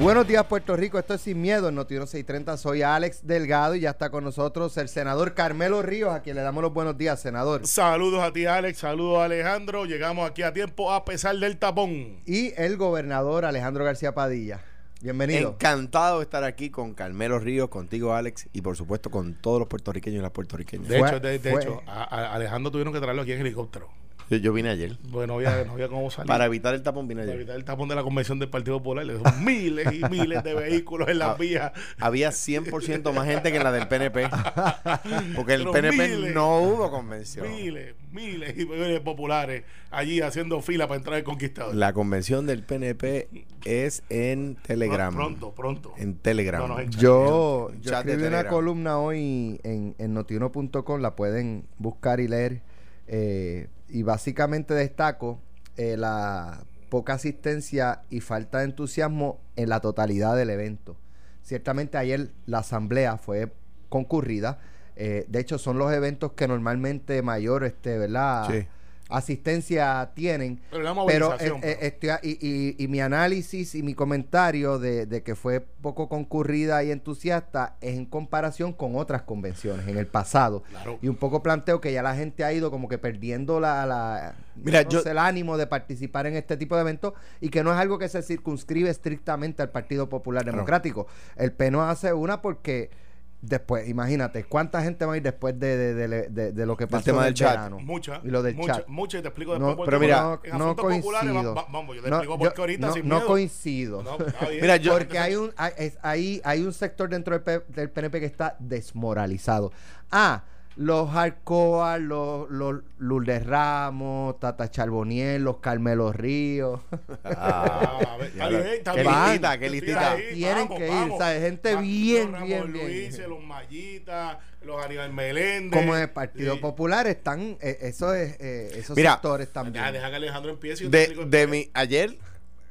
Buenos días, Puerto Rico. Esto es Sin Miedo en Noti 630. Soy Alex Delgado y ya está con nosotros el senador Carmelo Ríos, a quien le damos los buenos días, senador. Saludos a ti, Alex. Saludos a Alejandro. Llegamos aquí a tiempo a pesar del tapón. Y el gobernador Alejandro García Padilla. Bienvenido. Encantado de estar aquí con Carmelo Ríos, contigo, Alex, y por supuesto con todos los puertorriqueños y las puertorriqueñas. De Fue- hecho, de, de hecho a, a Alejandro tuvieron que traerlo aquí en helicóptero. Yo, yo vine ayer. Porque no había, no había cómo salir. Para evitar el tapón vine Para ayer. evitar el tapón de la convención del Partido Popular. Le dejó miles y miles de vehículos en las Ah, vías. Había 100% más gente que en la del PNP. Porque el Pero PNP miles. no hubo convención. Miles, miles y miles populares allí haciendo fila para entrar al conquistador. La convención del PNP es en Telegram. Pronto, pronto. En Telegram. No, no, en Yo, yo de escribí una columna hoy en, en notiuno.com, la pueden buscar y leer. eh, y básicamente destaco eh, la poca asistencia y falta de entusiasmo en la totalidad del evento. Ciertamente ayer la asamblea fue concurrida. eh, de hecho, son los eventos que normalmente mayor este, ¿verdad? Sí. Asistencia tienen. Pero la Pero movilización, eh, eh, pero- estoy y, y- y mi análisis y mi comentario de, de que fue poco concurrida y entusiasta es en comparación con otras convenciones en el pasado. Claro. Y un poco planteo que ya la gente ha ido como que perdiendo la, la- Mira, no yo- sé, el ánimo de participar en este tipo de eventos y que no es algo que se circunscribe estrictamente al Partido Popular Claro. Democrático. El PNO hace una porque después, imagínate, ¿cuánta gente va a ir después de, de- de- de- de lo que pasó tema en del el chat. verano? Mucha, Y lo del mucha, chat. mucha, y te explico No, después. por pero mira, porque no, en no coincido. va- va- vamos, yo te No, explico yo- porque ahorita no- sin no miedo. coincido. No, bien. Mira, yo- Porque hay un hay, es- hay, hay un sector dentro del, P- del PNP que está desmoralizado. Ah, los Arcoa, los, los Lourdes Ramos, Tata Charboniel, los Carmelo Ríos. Ah, a ver, está bien, está Qué bien. listita, qué listita. ahí, Tienen que ir, ¿sabes? Gente bien, los bien. Luises, los Mallitas, los Aníbal Meléndez. Como en el Partido Sí. Popular están eh, eso es, eh, esos Mira, sectores también. Ya, deja que Alejandro empiece. y De, de mi, ayer,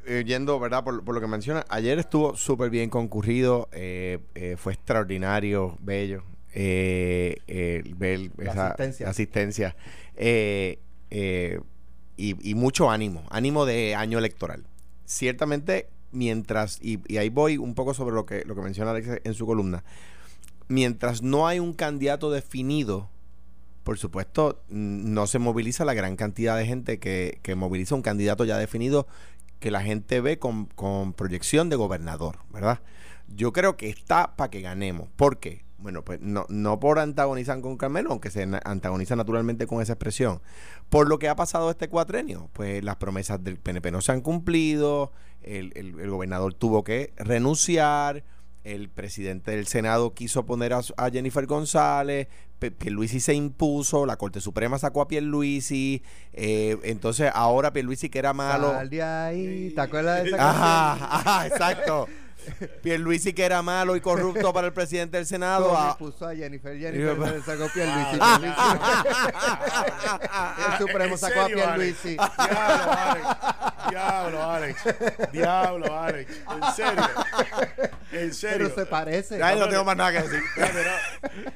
eh, yendo, ¿verdad? Por, por lo que menciona, ayer estuvo súper bien concurrido, eh, eh, fue extraordinario, bello, ver La esa asistencia. asistencia, eh, eh, y, y mucho ánimo, ánimo de año electoral. Ciertamente, mientras, y, y ahí voy un poco sobre lo que, lo que menciona Alex en su columna, mientras no hay un candidato definido, por supuesto, no se moviliza la gran cantidad de gente que, que moviliza un candidato ya definido que la gente ve con, con proyección de gobernador, ¿verdad? Yo creo que está para que ganemos. ¿Por qué? Bueno, pues no, no por antagonizar con Carmelo, aunque se antagoniza naturalmente con esa expresión. Por lo que ha pasado este cuatrenio, pues las promesas del PNP no se han cumplido, el, el- el gobernador tuvo que renunciar, el presidente del Senado quiso poner a, a Jennifer González, Pierluisi se impuso, la Corte Suprema sacó a Pierluisi, eh, entonces ahora Pierluisi que era malo... Sal de ahí. ¿Te acuerdas de esa? Ajá, ajá, exacto. Pierluisi que era malo y corrupto para el presidente del Senado. A- puso a Jennifer, Jennifer se sacó Pierluisi. Ah, Pierluisi. El Supremo ¿En sacó a? Pierluisi. Diablo, Alex. Diablo, Alex. Diablo, Alex. En serio. En serio. Pero se parece. Ay, no tengo más nada que decir.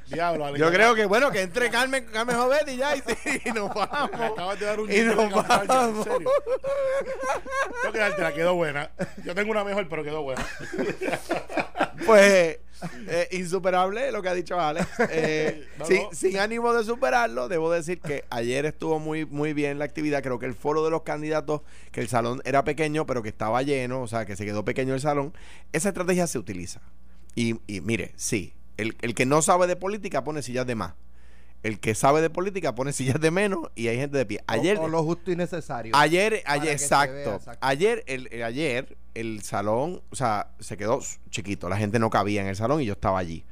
Diablo, Alex. Yo creo que, bueno, que entre Carmen, Carmen Jovet y ya, y, y nos vamos. acabas de dar un Y nos vamos. En serio. Tengo que dártela, quedó buena. Yo tengo una mejor, pero quedó buena. Pues, eh, insuperable lo que ha dicho Alex. Eh, No, sin, no. sin ánimo de superarlo, debo decir que ayer estuvo muy, muy bien la actividad. Creo que el foro de los candidatos, que el salón era pequeño, pero que estaba lleno, o sea, que se quedó pequeño el salón. Esa estrategia se utiliza. Y, y mire, sí, el, el que no sabe de política pone sillas de más. El que sabe de política pone sillas de menos y hay gente de pie. Ayer, o, o lo justo y necesario. Ayer, ayer, exacto. vea, exacto. Ayer, el, el- ayer, el salón, o sea, se quedó chiquito. La gente no cabía en el salón y yo estaba allí.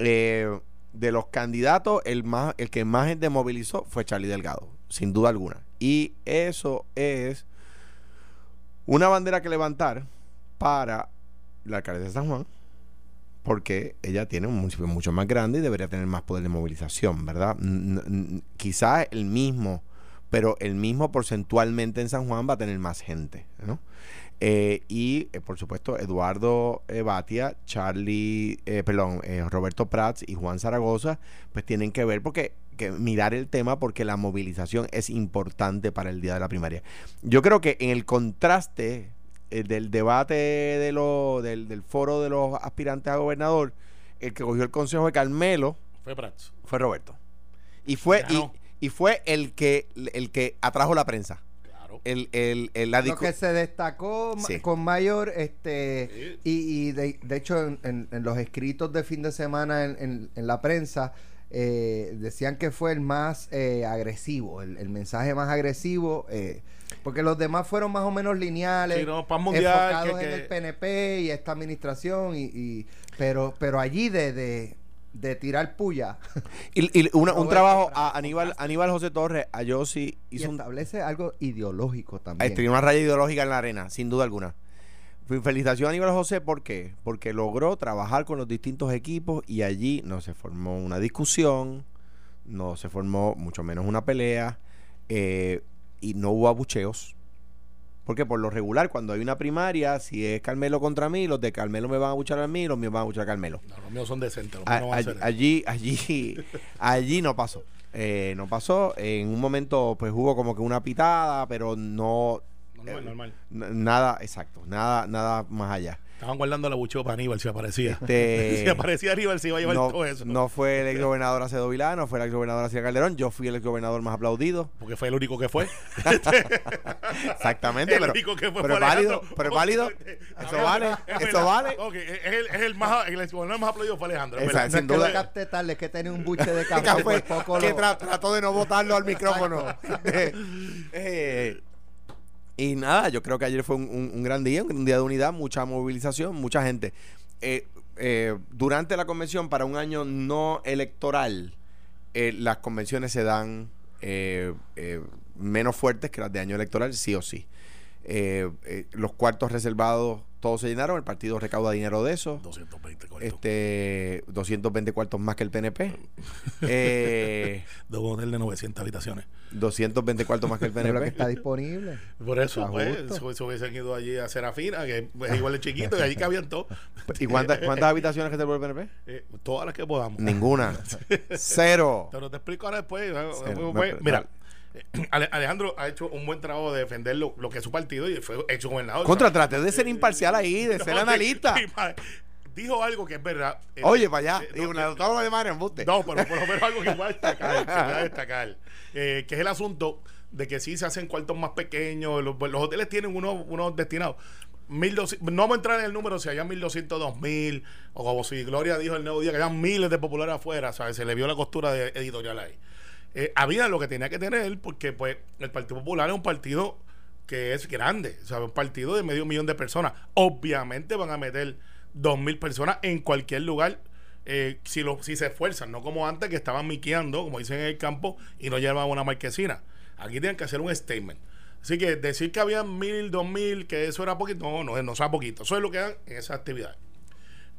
Eh, de los candidatos, el más, el que más gente movilizó fue Charlie Delgado, sin duda alguna. Y eso es una bandera que levantar para la alcaldesa de San Juan, porque ella tiene un municipio mucho más grande y debería tener más poder de movilización, ¿verdad? Quizás el mismo, pero el mismo porcentualmente en San Juan va a tener más gente, ¿no? Eh, y eh, por supuesto Eduardo eh, Batia, Charlie, eh, perdón, Roberto Prats y Juan Zaragoza, pues tienen que ver porque que mirar el tema porque la movilización es importante para el día de la primaria. Yo creo que en el contraste eh, del debate de lo, del, del foro de los aspirantes a gobernador, el que cogió el consejo de Carmelo Fue Prats. fue Roberto. Y fue, y, y fue el que, el que atrajo la prensa. Claro. El, el, el- la Lo que se destacó Sí. con mayor, este, Sí. y, y de, de hecho en, en- en los escritos de fin de semana en, en- en la prensa, eh, decían que fue el más eh, agresivo, el, el mensaje más agresivo, eh, porque los demás fueron más o menos lineales, Sí, no, mundial, enfocados que- en el PNP y esta administración, y, y- pero, pero allí de, de, de tirar puya y- y una- un trabajo a Aníbal, Aníbal José Torres, a Yossi y hizo un, establece algo ideológico también. Escribió una raya ideológica en la arena, sin duda alguna. Fe- Felicitación a Aníbal José, ¿por qué? Porque logró trabajar con los distintos equipos y allí no se formó una discusión, no se formó mucho menos una pelea eh, y no hubo abucheos. Porque por lo regular, cuando hay una primaria, si es Carmelo contra mí, los de Carmelo me van a abuchar a mí, los míos van a abuchar a Carmelo. No, los míos son decentes. Los A- míos no van a allí, hacer eso. allí, allí, allí no pasó. Eh, no pasó. En un momento, pues hubo como que una pitada, pero no. Normal, eh, normal. Nada, exacto, nada, nada más allá. Estaban guardando la bucheo para Aníbal si aparecía. Este, si aparecía Aníbal se iba a llevar no, todo eso. no fue el ex gobernador Acedo Vilá, no fue el ex gobernador García Calderón, yo fui el ex gobernador más aplaudido. Porque fue el único que fue. Exactamente, el pero, único que fue pero es válido, pero es válido, eso vale, Es eso vale. Ok, es el, es el más, el gobernador más aplaudido fue Alejandro. es Exacto, sin No es que duda. lo capte tarde, es que tenía un buche de café, poco que lo- tra- trató de no botarlo al micrófono. Eh, eh, y nada, yo creo que ayer fue un, un- gran día, un día de unidad, mucha movilización, mucha gente. Eh, eh, durante la convención, para un año no electoral, eh, las convenciones se dan eh, menos fuertes que las de año electoral, sí o sí. Eh, eh, los cuartos reservados, todos se llenaron, el partido recauda dinero de eso. 220 corto. Este, 220 cuartos más que el PNP. Eh, De un hotel de 900 habitaciones. 220 cuartos más que el pero lo que PNP. está disponible. Por eso, Está pues, se, se hubiesen ido allí a Serafina, que es igual de chiquito, y allí cabían todos. ¿Y cuántas, cuántas habitaciones reservó el PNP? Eh, todas las que podamos. Ninguna. Cero. Pero te explico ahora después. Cero. pues, mira, Alejandro ha hecho un buen trabajo de defender lo, lo que es su partido y fue hecho gobernador. Contra, trate de ser imparcial ahí, de ser analista. Dijo algo que es verdad. Eh, Oye, para allá. eh, Y no, demás en embuste. No, pero por lo menos algo que voy a destacar, que voy a destacar, eh, que es el asunto de que sí se hacen cuartos más pequeños, los, los hoteles tienen unos, unos destinados. 1200, no vamos a entrar en el número si hayan 1200, 2000, o como si Gloria dijo el nuevo día que hayan miles de populares afuera, ¿sabes? Se le vio la costura de editorial ahí. Eh, había lo que tenía que tener, porque pues el Partido Popular es un partido que es grande, o sea, un partido de medio millón de personas. Obviamente van a meter dos mil personas en cualquier lugar eh, si, lo, si se esfuerzan, no como antes que estaban miqueando, como dicen en el campo, y no llevaban una marquesina. Aquí tienen que hacer un statement. Así que decir que había mil, dos mil, que eso era poquito, no, no, no sea poquito. Eso es lo que dan en esa actividad.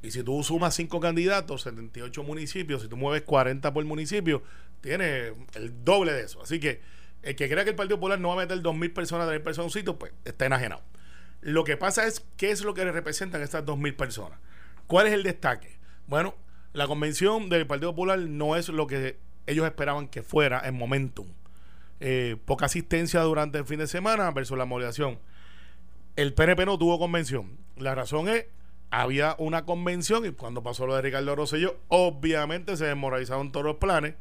Y si tú sumas cinco candidatos, 78 municipios, si tú mueves 40 por municipio, tienes el doble de eso. Así que el que crea que el Partido Popular no va a meter 2.000 personas, 3.000 personas en un pues está enajenado. Lo que pasa es, ¿qué es lo que representan estas 2.000 personas? ¿Cuál es el destaque? Bueno, la convención del Partido Popular no es lo que ellos esperaban que fuera en momentum. Eh, poca asistencia durante el fin de semana versus la movilización. El PNP no tuvo convención. La razón es, había una convención y cuando pasó lo de Ricardo Rosselló, obviamente se desmoralizaron todos los planes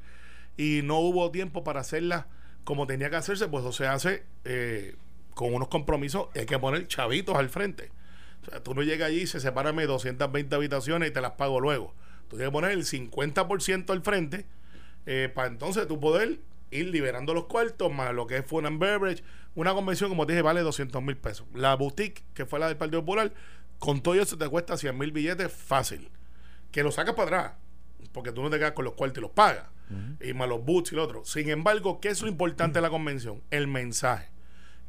y no hubo tiempo para hacerla como tenía que hacerse, pues eso se hace eh, con unos compromisos, hay que poner chavitos al frente. O sea, tú no llegas allí y se separan 220 habitaciones y te las pago luego. Tú tienes que poner el 50% al frente eh, para entonces tú poder ir liberando los cuartos, más lo que es Food and Beverage. Una convención, como te dije, vale 200 mil pesos. La boutique, que fue la del Partido Popular, con todo eso te cuesta 100 mil billetes fácil. Que lo sacas para atrás, porque tú no te quedas con los cuartos y los pagas. Y más los boots y lo otro. Sin embargo, ¿qué es lo importante de la convención? El mensaje.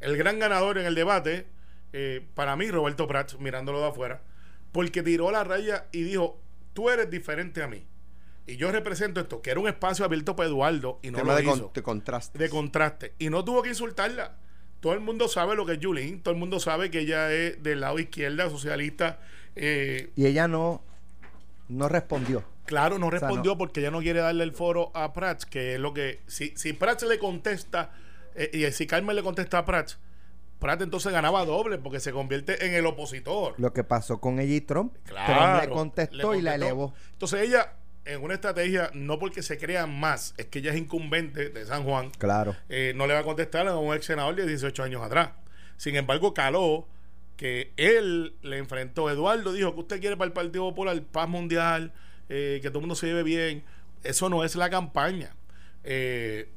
El gran ganador en el debate, eh, para mí, Roberto Prats, mirándolo de afuera, porque tiró la raya y dijo, tú eres diferente a mí. Y yo represento esto, que era un espacio abierto para Eduardo y no Tema lo de, hizo con- de contraste. de contraste. Y no tuvo que insultarla. Todo el mundo sabe lo que es Julín. Todo el mundo sabe que ella es del lado izquierda, socialista. Eh, Y ella no, no respondió. claro, no sea, respondió no- porque ella no quiere darle el foro a Prats, que es lo que. Si, si Prats le contesta, eh, y si Carmen le contesta a Prats, Pratt entonces ganaba doble porque se convierte en el opositor. Lo que pasó con ella y Trump. Claro, Trump le contestó, y la contestó. elevó. Entonces ella, en una estrategia, no porque se crea más, es que ella es incumbente de San Juan, Claro. eh, no le va a contestar a un ex senador de 18 años atrás. Sin embargo, caló que él le enfrentó. Eduardo dijo que usted quiere para el Partido Popular paz mundial, eh, que todo el mundo se lleve bien. Eso no es la campaña. Eh,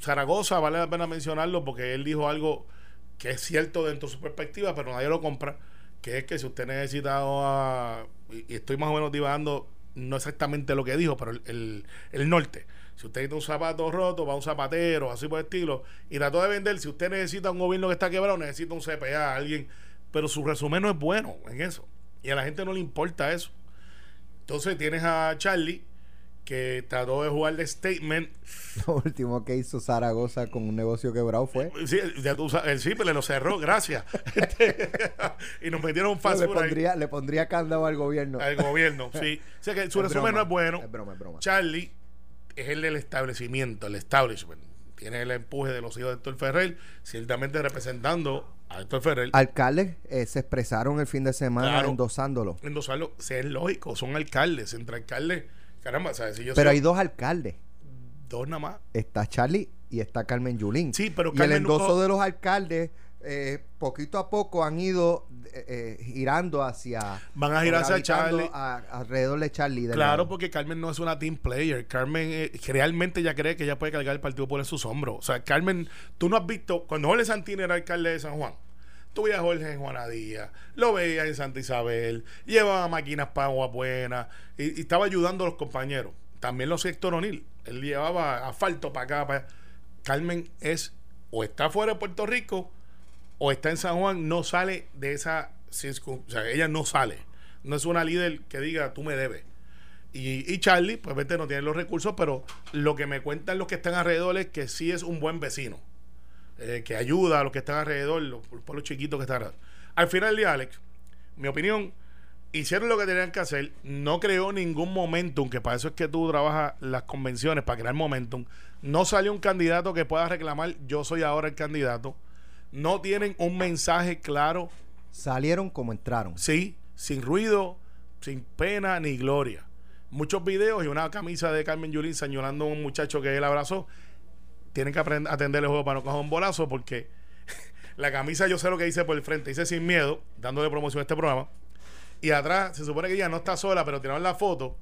Zaragoza, vale la pena mencionarlo porque él dijo algo que es cierto dentro de su perspectiva, pero nadie lo compra, que es que si usted necesita, a- y, y estoy más o menos divagando, no exactamente lo que dijo, pero el, el- norte. Si usted necesita un zapato roto, va a un zapatero, así por el estilo, y trató de vender, si usted necesita un gobierno que está quebrado, necesita un CPA, alguien, pero su resumen no es bueno en eso, y a la gente no le importa eso. Entonces tienes a Charlie, que trató de jugar de statement, Lo último que hizo Zaragoza con un negocio quebrado fue. Sí, ya tú sabes, sí, pero le lo cerró, gracias. Y nos metieron un fast le, food ahí pondría, le pondría candado al gobierno. al gobierno. Sí. O sea que su Es resumen broma, no es bueno. Es broma, es broma. Charlie es el del establecimiento, el establishment. Tiene el empuje de los hijos de Héctor Ferrer, ciertamente representando a Héctor Ferrer. Alcaldes eh, se expresaron el fin de semana Claro. endosándolo. Endosarlo, sí, es lógico, son alcaldes, entre alcaldes. Caramba, ¿sabes? Si yo Pero soy hay dos alcaldes. dos nada más. Está Charlie y está Carmen Yulín. Sí, pero y Carmen el endoso de los alcaldes, eh, poquito a poco han ido eh, eh, girando hacia. Van a girarse a gravitando Charlie. a- alrededor de Charlie. de Claro, porque Carmen no es una team player. Carmen eh, realmente ya cree que ella puede cargar el partido por en sus hombros. O sea, Carmen, tú no has visto, cuando Jorge Santini era alcalde de San Juan, veías a Jorge en Juana Díaz, lo veías en Santa Isabel, llevaba máquinas para agua buena y, estaba ayudando a los compañeros. También los Héctor O'Neill, él llevaba asfalto para acá, para. Carmen es o está fuera de Puerto Rico o está en San Juan, no sale de esa circun- o sea, ella no sale. No es una líder que diga, tú me debes. Y, y Charlie, pues vete, no tiene los recursos, pero lo que me cuentan los que están alrededor es que sí es un buen vecino. Eh, que ayuda a los que están alrededor, los, los pueblos chiquitos que están alrededor. Al final del día, Alex, mi opinión, hicieron lo que tenían que hacer, no creó ningún momentum, que para eso es que tú trabajas las convenciones, para crear momentum. No salió un candidato que pueda reclamar, yo soy ahora el candidato. No tienen un mensaje claro Salieron como entraron. Sí, sin ruido, sin pena ni gloria. Muchos videos y una camisa de Carmen Yulín señalando a un muchacho que él abrazó. Tienen que aprender atender el juego para no coger un bolazo porque la camisa yo sé lo que dice por el frente. Dice sin miedo, dándole promoción a este programa. Y atrás se supone que ella no está sola, pero tiraron la foto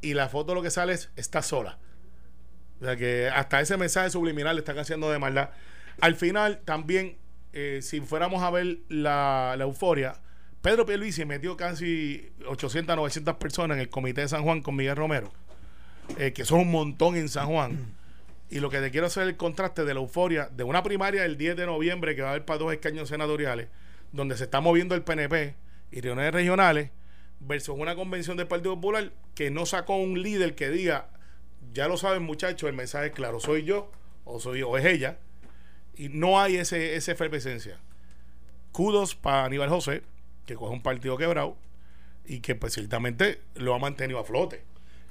y la foto lo que sale es está sola. O sea que hasta ese mensaje subliminal le están haciendo de maldad. Al final, también, eh, si fuéramos a ver la, la euforia, Pedro Pierluisi metió casi 800, 900 personas en el comité de San Juan con Miguel Romero, eh, que son un montón en San Juan. Y lo que te quiero hacer es el contraste de la euforia de una primaria el 10 de noviembre que va a haber para dos escaños senatoriales, donde se está moviendo el PNP y reuniones regionales, versus una convención del Partido Popular que no sacó un líder que diga, ya lo saben muchachos, el mensaje es claro, soy yo o soy o es ella, y no hay ese, esa efervescencia. Kudos para Aníbal José, que coge un partido quebrado y que pues ciertamente lo ha mantenido a flote.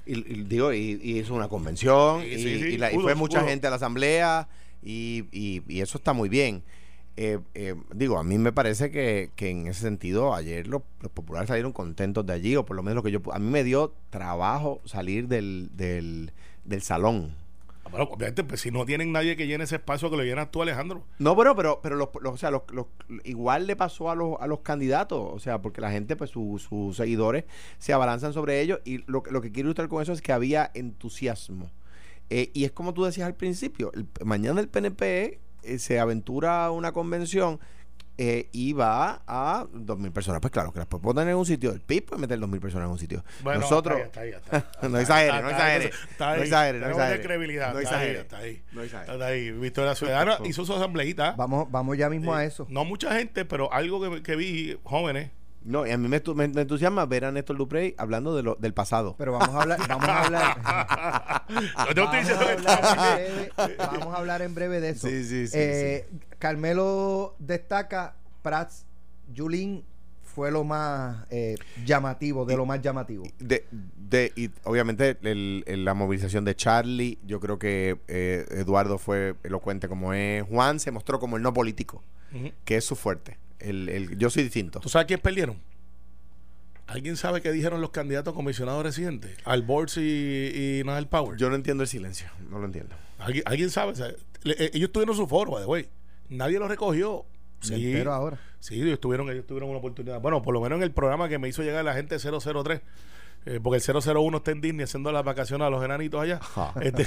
Y, y digo, y, y hizo una convención, Sí, la- y fue mucha gente a la asamblea, y, eso está muy bien. Eh, eh, digo, a mí me parece que, que en ese sentido ayer los, los populares salieron contentos de allí, o por lo menos lo que yo... A mí me dio trabajo salir del, del, del salón. Ah, Bueno, obviamente, pues si no tienen nadie que llene ese espacio que lo llenas tú, Alejandro. No, bueno, pero, pero los, o sea, los, igual le pasó a los, a los candidatos, o sea, porque la gente, pues su- sus seguidores se abalanzan sobre ellos y lo, lo que quiero ilustrar con eso es que había entusiasmo. Eh, y es como tú decías al principio, el- mañana el PNP eh, se aventura a una convención eh, y va a 2.000 personas. Pues claro, que las puede poner en un sitio. El PIB puede meter 2.000 personas en un sitio. Bueno, Nosotros... está ahí, está ahí, está ahí. no exagere, no exagere. No exagere, no exagere. credibilidad. No está ahí, exagere. Está ahí. No exagere. Está ahí. Victoria Ciudadana hizo su asambleíta. Vamos, vamos ya mismo a eso. No mucha gente, pero algo que, que vi, jóvenes. No, y a mí me, estu- me- me entusiasma ver a Néstor Duprey hablando de lo, del pasado. Pero vamos a hablar, vamos a hablar. Vamos a, hablar en breve, vamos a hablar en breve de eso. Sí, sí, sí, Eh, Carmelo destaca Prats, Yulín, fue lo más eh, llamativo, de lo más llamativo? De, de, y obviamente el- el- la movilización de Charlie, yo creo que eh, Eduardo fue elocuente como es. Juan se mostró como el no político, que es su fuerte. El, el- yo soy distinto. ¿Tú sabes quién perdieron? ¿Alguien sabe qué dijeron los candidatos a comisionados residentes? Alborz y, y Nadal Power. Yo no entiendo el silencio, no lo entiendo. ¿Alguien, alguien sabe? O sea, le- eh, ellos tuvieron su foro, way. Nadie lo recogió. Sí, entero ahora. sí, ellos tuvieron, ellos tuvieron una oportunidad. Bueno, por lo menos en el programa que me hizo llegar la gente 003. eh, porque el 001 está en Disney haciendo las vacaciones a los enanitos allá. Este,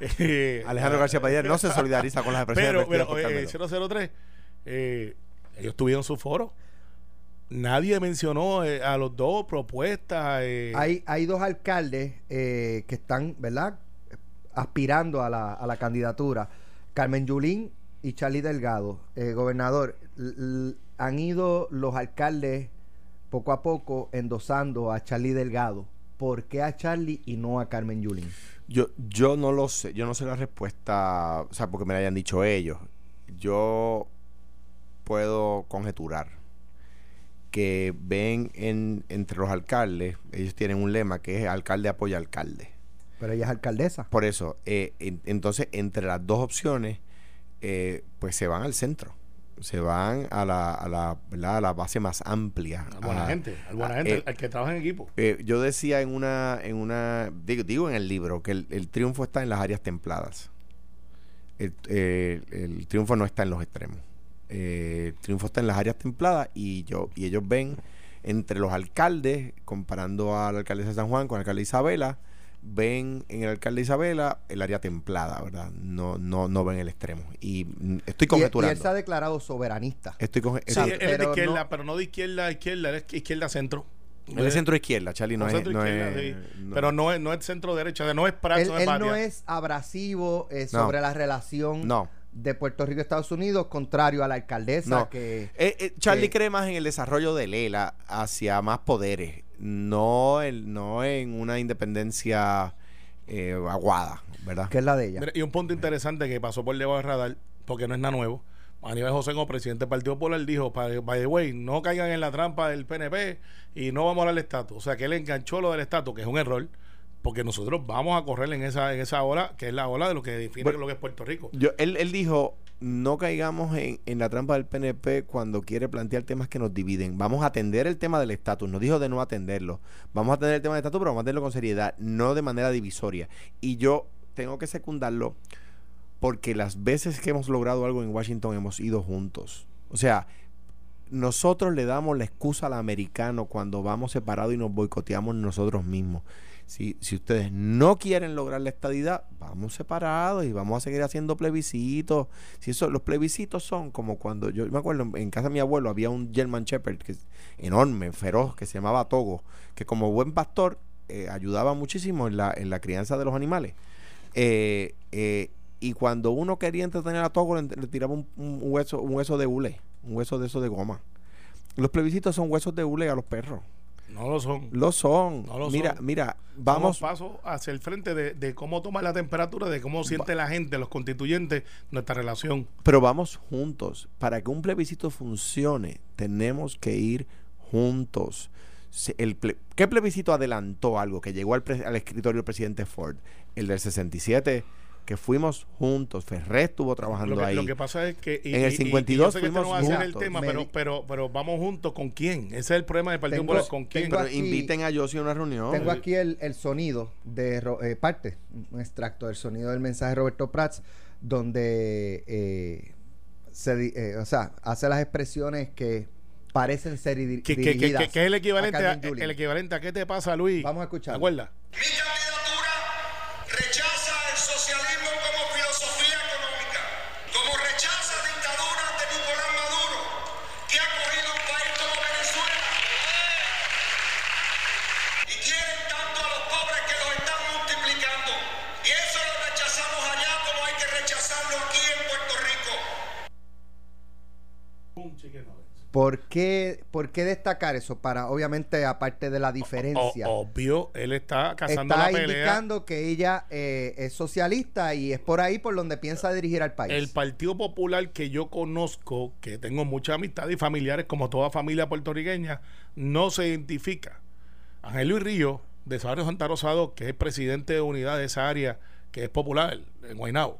eh, Alejandro García Padilla no se solidariza con las expresiones pero, pero eh, Carmelo. 003, eh, ellos tuvieron su foro. Nadie mencionó eh, a los dos propuestas. eh, Hay, hay dos alcaldes eh, que están, ¿verdad? Aspirando a la, a la candidatura. Carmen Yulín y Charlie Delgado. Eh, gobernador, han ido los alcaldes poco a poco endosando a Charlie Delgado. ¿Por qué a Charlie y no a Carmen Yulín? Yo, yo no lo sé, yo no sé la respuesta, o sea, porque me la hayan dicho ellos. Yo puedo conjeturar que ven en, entre los alcaldes, ellos tienen un lema que es alcalde apoya alcalde. Pero ella es alcaldesa. Por eso, eh, en- entonces, entre las dos opciones, eh, pues se van al centro. Se van a la, a la, ¿verdad? a la base más amplia. al buena a- gente, al buena a- gente, eh, al que trabaja en equipo. eh, yo decía en una, en una, digo, digo en el libro que el, el triunfo está en las áreas templadas. El, eh, el triunfo no está en los extremos. Eh, el triunfo está en las áreas templadas y yo y ellos ven entre los alcaldes, comparando al alcalde de San Juan con el alcalde de Isabela, ven en el alcalde de Isabela el área templada, ¿verdad? No, no, no ven el extremo. Y mm, estoy Y, y él se ha conjeturando. declarado soberanista. Estoy conje- Sí, él es de pero izquierda, no- pero no de izquierda a izquierda, él es izquierda centro. Él es centro izquierda, Charlie, no, No, es, centro no izquierda, es- sí. no- Pero no es, no es centro derecha, no es Prats, Él, no es él no es abrasivo eh, No. sobre la relación No. De Puerto Rico Estados Unidos, contrario a la alcaldesa No. que... Eh, eh, Charlie que- cree más en el desarrollo de Lela hacia más poderes, no, el, no en una independencia eh, aguada, ¿verdad? que es la de ella. Mira, y un punto interesante que pasó por debajo del radar, porque no es nada nuevo. Aníbal José, como presidente del Partido Popular, dijo: by by the way, no caigan en la trampa del PNP y no vamos a hablar del estatus. O sea, que él enganchó lo del estatus, que es un error, porque nosotros vamos a correr en esa, en esa ola, que es la ola de lo que define Bueno, lo que es Puerto Rico. Yo, él, él dijo, no caigamos en, en la trampa del PNP cuando quiere plantear temas que nos dividen. Vamos a atender el tema del estatus. No dijo de no atenderlo. Vamos a atender el tema del estatus, pero vamos a atenderlo con seriedad, no de manera divisoria. Y yo tengo que secundarlo porque las veces que hemos logrado algo en Washington hemos ido juntos. O sea, nosotros le damos la excusa al americano cuando vamos separados y nos boicoteamos nosotros mismos. Si, si ustedes no quieren lograr la estadidad, vamos separados y vamos a seguir haciendo plebiscitos. Si eso, los plebiscitos son como cuando yo me acuerdo en casa de mi abuelo había un German Shepherd que es enorme, feroz, que se llamaba Togo, que como buen pastor eh, ayudaba muchísimo en la, en la crianza de los animales. Eh, eh, y cuando uno quería entretener a Togo, le, tiraba un, un hueso, un hueso de hule, un hueso de eso de goma. Los plebiscitos son huesos de hule a los perros. No lo son. Lo son. No lo mira, son. mira, Vamos paso hacia el frente de, de cómo toma la temperatura, de cómo siente la gente, los constituyentes, nuestra relación. Pero vamos juntos. Para que un plebiscito funcione, tenemos que ir juntos. Se- El ple- ¿Qué plebiscito adelantó algo que llegó al, pre- al escritorio del presidente Ford? El del 67, que fuimos juntos. Ferré estuvo trabajando Lo que, ahí. lo que pasa es que. y- En el y- y- 52 yo sé que este fuimos no va a ser el juntos. tema, Me pero, pero, pero vamos juntos con quién. Ese es el problema del Partido Popular. ¿Con quién? Pero aquí- inviten a Yossi a una reunión. Tengo aquí el, el sonido de eh, parte, un extracto del sonido del mensaje de Roberto Prats, donde eh, se eh, o sea, hace las expresiones que parecen ser que, que- que- dirigidas que- que es el equivalente, a a, el equivalente a qué te pasa, Luis. Vamos a escucharlo. ¿Te acuerdas? Mi candidatura rechaza ¿Por qué, ¿Por qué destacar eso? Para, obviamente, aparte de la diferencia. O- obvio, él está cazando está la pelea. indicando que ella eh, es socialista y es por ahí por donde piensa dirigir al país. El Partido Popular que yo conozco, que tengo mucha amistad y familiares, como toda familia puertorriqueña, no se identifica. Ángel Luis Río, de Barrio Santa Rosado, que es presidente de unidad de esa área, que es popular en Guaynabo,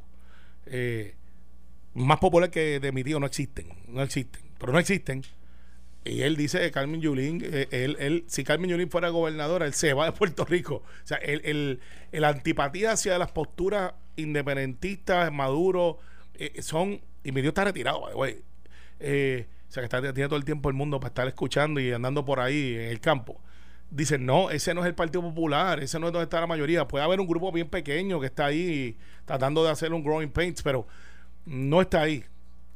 eh, más popular que de mi tío, no existen, no existen, pero no existen. Y él dice que Carmen Yulín, eh, él, él, si Carmen Yulín fuera gobernadora, él se va de Puerto Rico. O sea, el, el, el antipatía hacia las posturas independentistas, Maduro, eh, son. Y mi Dios está retirado, way. Eh, o sea, que está, tiene todo el tiempo el mundo para estar escuchando y andando por ahí en el campo. Dicen, no, ese no es el Partido Popular, ese no es donde está la mayoría. Puede haber un grupo bien pequeño que está ahí tratando de hacer un growing pains, pero no está ahí.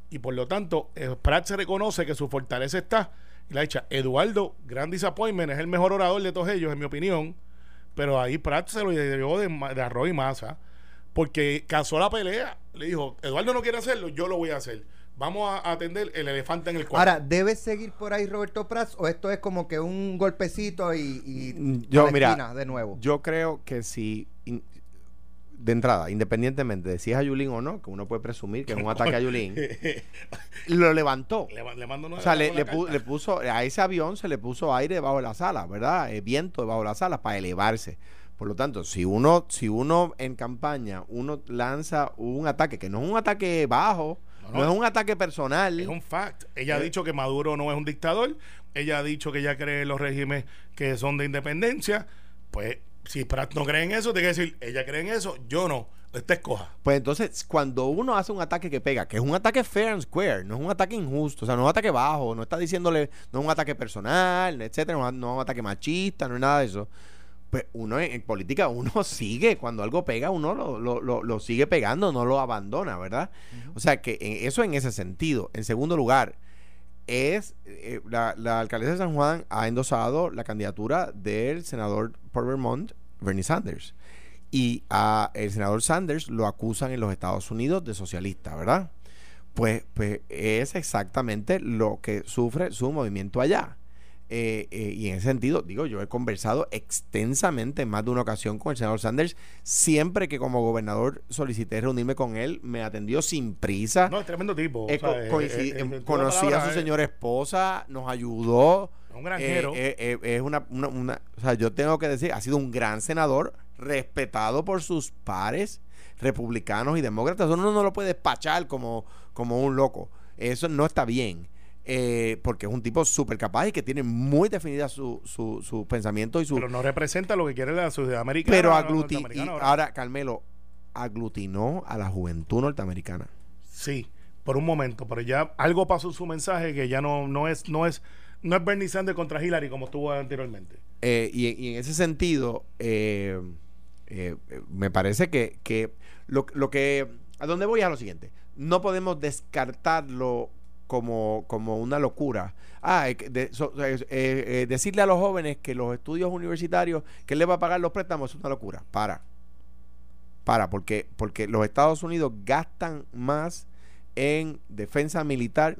Y por lo tanto, eh, Pratt se reconoce que su fortaleza está. Y la hecha, Eduardo, gran disappointment, es el mejor orador de todos ellos, en mi opinión. Pero ahí Pratt se lo llevó de, arroz y masa. Porque casó la pelea. Le dijo, Eduardo no quiere hacerlo, yo lo voy a hacer. Vamos a atender el elefante en el cuarto. Ahora, ¿debe seguir por ahí Roberto Prats o esto es como que un golpecito y, y yo, mira, esquina de nuevo? Yo creo que si, de entrada, independientemente de si es a Yulín o no, que uno puede presumir que es un ataque a Yulín, lo levantó. le, le mando una O sea, le, le pu- carta. le puso, a ese avión se le puso aire debajo de las alas, ¿verdad? Eh, viento debajo de las alas para elevarse. Por lo tanto, si uno, si uno en campaña, uno lanza un ataque, que no es un ataque bajo, No, no, no. es un ataque personal. Es un fact. Ella ha Eh. dicho que Maduro no es un dictador. Ella ha dicho que ella cree en los regímenes que son de independencia. Pues, si Pratt no cree en eso, tiene que decir, ella cree en eso, yo no. Esta escoja. Pues entonces, cuando uno hace un ataque que pega, que es un ataque fair and square, no es un ataque injusto, o sea, no es un ataque bajo, no está diciéndole, no es un ataque personal, etcétera, no es no es un ataque machista, no es nada de eso. Pues uno en, en política, uno sigue, cuando algo pega, uno lo, lo- lo- lo sigue pegando, no lo abandona, ¿verdad? O sea, que en- eso en ese sentido. En segundo lugar, es eh, la, la alcaldesa de San Juan ha endosado la candidatura del senador por Vermont, Bernie Sanders. Y a el senador Sanders lo acusan en los Estados Unidos de socialista, ¿verdad? Pues, pues es exactamente lo que sufre su movimiento allá. Eh, eh, y en ese sentido, digo, yo he conversado extensamente en más de una ocasión con el senador Sanders. Siempre que como gobernador solicité reunirme con él, me atendió sin prisa. No, es tremendo tipo. Eh, o sea, co- eh, eh, em, conocí a su señora esposa, nos ayudó. Un granjero. Eh, eh, eh, es una, una- una- o sea, yo tengo que decir, ha sido un gran senador, respetado por sus pares, republicanos y demócratas. Eso uno no lo puede despachar como, como un loco. Eso no está bien. eh, porque es un tipo súper capaz y que tiene muy definida su, su, su pensamiento y su... pero no representa lo que quiere la sociedad americana. Pero la agluti- y norteamericana ahora. ahora, Carmelo, aglutinó a la juventud norteamericana. Sí, por un momento, pero ya algo pasó en su mensaje que ya no, no es, no es, no es Bernie Sanders contra Hillary como estuvo anteriormente. Eh, y, en ese sentido, eh, eh, me parece que, que lo, lo que... ¿A dónde voy? A lo siguiente. No podemos descartarlo como, como una locura. Ah, de- decirle a los jóvenes que los estudios universitarios, que él les va a pagar los préstamos, es una locura. Para. Para, porque, porque los Estados Unidos gastan más en defensa militar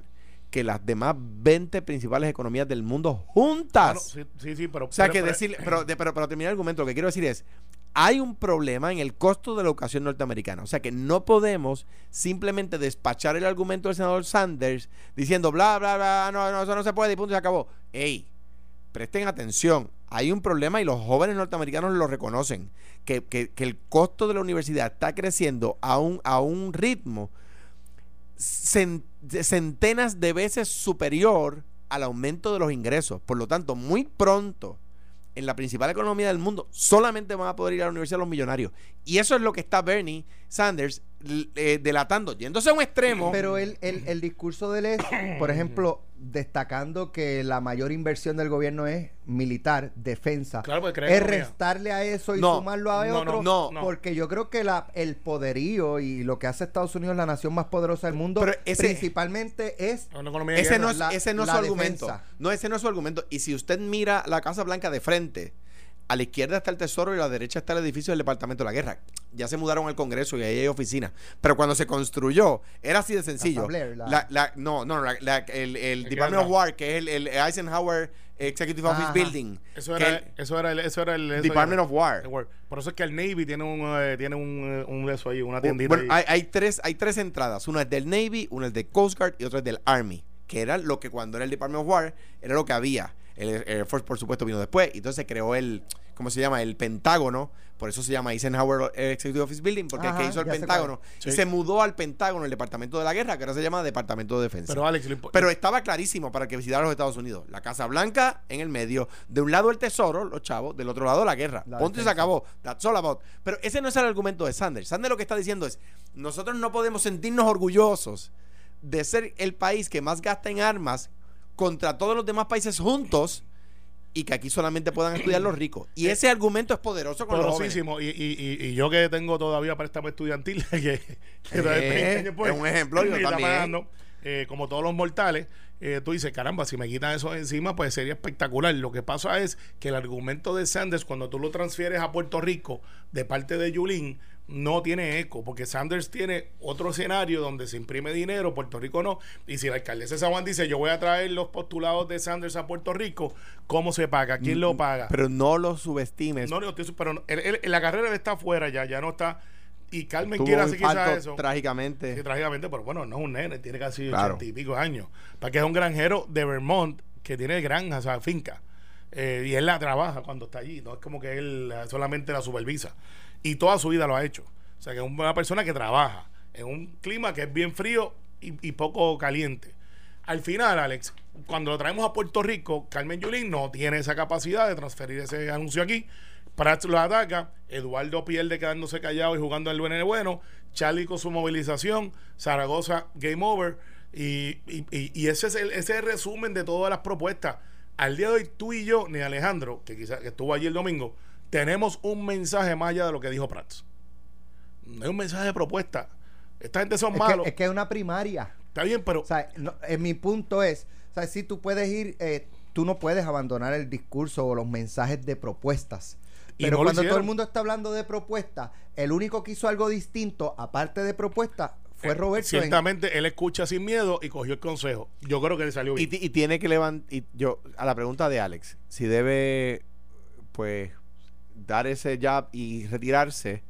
que las demás 20 principales economías del mundo juntas. Claro, sí, sí, sí, pero. O sea, que pero- decirle, pero, de- pero para terminar el argumento, lo que quiero decir es, hay un problema en el costo de la educación norteamericana. O sea, que no podemos simplemente despachar el argumento del senador Sanders diciendo, bla, bla, bla, no, no, eso no se puede y punto, se acabó. Ey, presten atención. Hay un problema y los jóvenes norteamericanos lo reconocen, que, que- que el costo de la universidad está creciendo a un, a un ritmo centenas de veces superior al aumento de los ingresos. Por lo tanto, muy pronto, en la principal economía del mundo, solamente van a poder ir a la universidad los millonarios. Y eso es lo que está Bernie Sanders eh, delatando, yéndose a un extremo. Pero el, el, el discurso de él es, por ejemplo, destacando que la mayor inversión del gobierno es militar, defensa. Claro, porque crea es economía. restarle a eso y No, sumarlo a no, otro. no, no. Porque yo creo que la, el poderío y lo que hace Estados Unidos la nación más poderosa del mundo, Pero ese- principalmente es Una economía de ese guerra. no es, La- ese no es la su argumento. defensa. No, ese no es su argumento. Y si usted mira la Casa Blanca de frente, A la izquierda está el Tesoro y a la derecha está el edificio del Departamento de la Guerra. Ya se mudaron al Congreso y ahí hay oficinas. Pero cuando se construyó, era así de sencillo. Blair, la- La- la- no, no, la- la- el, Department of. War, que es el, el Eisenhower Executive Office Ajá. Building. Eso era, el eso era el, eso era el eso Department era- of War. Por eso es que el Navy tiene un, eh, tiene un, eh, un de eso ahí, una tiendita Bueno, ahí. hay, hay tres, hay tres entradas. Una es del Navy, una es del Coast Guard y otra es del Army. Que era lo que cuando era el Department of War, era lo que había. El Air Force, por supuesto, vino después. Y entonces se creó el, ¿cómo se llama? El Pentágono. Por eso se llama Eisenhower Executive Office Building, porque es Ajá, que hizo el Pentágono. Y se mudó al Pentágono, el Departamento de la Guerra, que ahora se llama Departamento de Defensa. Pero Alex, Pero estaba clarísimo para que visitara los Estados Unidos. La Casa Blanca en el medio. De un lado el tesoro, los chavos. Del otro lado la guerra. La Punto y se acabó. That's all about. Pero ese no es el argumento de Sanders. Sanders lo que está diciendo es, nosotros no podemos sentirnos orgullosos de ser el país que más gasta en armas contra todos los demás países juntos y que aquí solamente puedan estudiar los ricos. Y ese argumento es poderoso con los jóvenes. poderosísimo. Y, y, y, yo que tengo todavía préstamo estudiantil, que, que todavía Eh, 20 años, pues, es un ejemplo, yo también. pagando, eh, como todos los mortales, eh, tú dices, caramba, si me quitan eso encima, pues sería espectacular. Lo que pasa es que el argumento de Sanders, cuando tú lo transfieres a Puerto Rico de parte de Yulín, no tiene eco, porque Sanders tiene otro escenario donde se imprime dinero, Puerto Rico no. Y si la alcaldesa de San Juan dice, yo voy a traer los postulados de Sanders a Puerto Rico, ¿cómo se paga? ¿Quién lo paga? Mm, Pero no lo subestimes. No, no, pero él- él- la carrera está afuera ya, ya no está. Y Carmen Tuvo quiere hacer quizás eso. trágicamente. Sí, trágicamente, pero bueno, no es un nene, tiene casi Claro. ochenta y pico años. Para que es un granjero de Vermont que tiene granja, o sea, finca. Eh, y él la trabaja cuando está allí, no es como que él solamente la supervisa. Y toda su vida lo ha hecho. O sea, que es una persona que trabaja en un clima que es bien frío y, poco caliente. Al final, Alex, cuando lo traemos a Puerto Rico, Carmen Yulín no tiene esa capacidad de transferir ese anuncio aquí. Prats lo ataca, Eduardo pierde quedándose callado y jugando el buen bueno, Charlie con su movilización, Zaragoza game over. Y, ese es el, ese es el resumen de todas las propuestas. Al día de hoy, tú y yo, ni Alejandro, que quizás estuvo allí el domingo, tenemos un mensaje más allá de lo que dijo Prats. No hay un mensaje de propuesta. Esta gente son Es malos. que, es que es una primaria. Está bien, pero O sea, no, en mi punto es, o sea, si tú puedes ir, eh, tú no puedes abandonar el discurso o los mensajes de propuestas. Y Pero no cuando todo el mundo está hablando de propuestas, el único que hizo algo distinto, aparte de propuestas, fue Eh, Roberto. en- Ciertamente él escucha sin miedo y cogió el consejo. Yo creo que le salió bien. y tiene que levantar. Yo, a la pregunta de Alex, si debe, pues, dar ese jab y retirarse,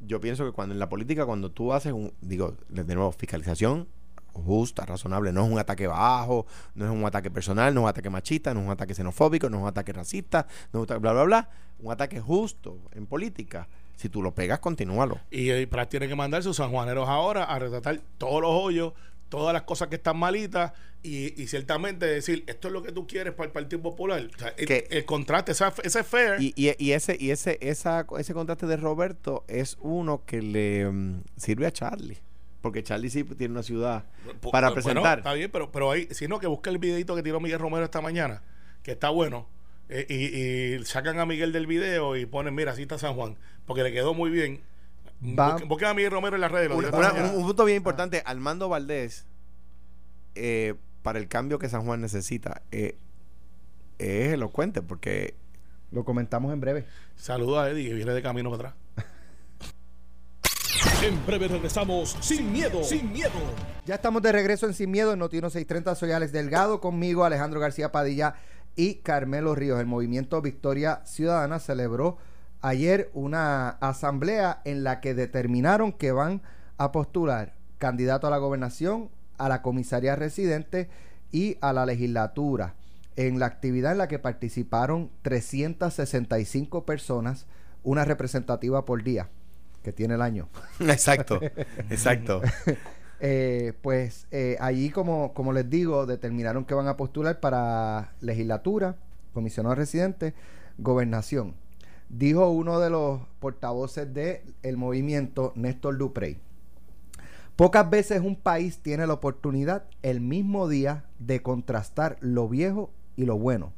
yo pienso que cuando en la política, cuando tú haces un, digo, de nuevo, fiscalización justa, razonable, no es un ataque bajo, no es un ataque personal, no es un ataque machista, no es un ataque xenofóbico, no es un ataque racista, no es un ataque bla, bla, bla, un ataque justo en política. Si tú lo pegas, continúalo. Y, eh, Prat tiene que mandar sus sanjuaneros ahora a retratar todos los hoyos, todas las cosas que están malitas y, y ciertamente decir, esto es lo que tú quieres para el Partido Popular. O sea, el, Que- el contraste, esa- ese es fair. Y, y, y ese y ese esa, ese contraste de Roberto es uno que le mm, sirve a Charlie. Porque Charlie sí tiene una ciudad para bueno, presentar. está bien, pero, pero ahí, sino que busca el videito que tiró Miguel Romero esta mañana, que está bueno, eh, y, y sacan a Miguel del video y ponen, mira, así está San Juan, porque le quedó muy bien. Va- Busquen- a Miguel Romero en las redes. Una- una- un, un punto bien importante, Armando Valdés, eh, para el cambio que San Juan necesita, eh, es elocuente porque Lo comentamos en breve. Saludos a Eddie, que viene de camino para atrás. En breve regresamos sin miedo, sin miedo. Ya estamos de regreso en Sin Miedo en Notino 630. Soy Alex Delgado, conmigo Alejandro García Padilla y Carmelo Ríos. El movimiento Victoria Ciudadana celebró ayer una asamblea en la que determinaron que van a postular candidato a la gobernación, a la comisaría residente y a la legislatura. En la actividad en la que participaron 365 personas, una representativa por día, que tiene el año. exacto, exacto. Eh, pues eh, allí, como, como les digo, determinaron que van a postular para legislatura, comisionado residente, gobernación. Dijo uno de los portavoces del movimiento, Néstor Duprey. Pocas veces un país tiene la oportunidad el mismo día de contrastar lo viejo y lo bueno.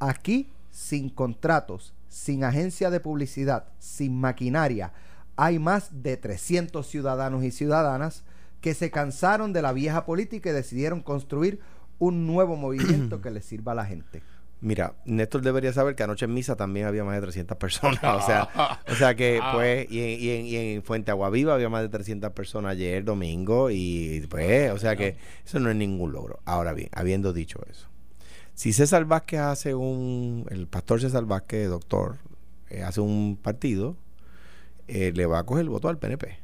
Aquí, sin contratos, sin agencia de publicidad, sin maquinaria, hay más de 300 ciudadanos y ciudadanas que se cansaron de la vieja política y decidieron construir un nuevo movimiento que les sirva a la gente. Mira, Néstor debería saber que anoche en misa también había más de 300 personas. O sea, o sea que, Ah. pues, y en, y, en, y en Fuente Aguaviva había más de 300 personas ayer, domingo, y pues, o sea que eso no es ningún logro. Ahora bien, habiendo dicho eso, si César Vázquez hace un, el pastor César Vázquez, doctor, eh, hace un partido, eh, le va a coger el voto al PNP.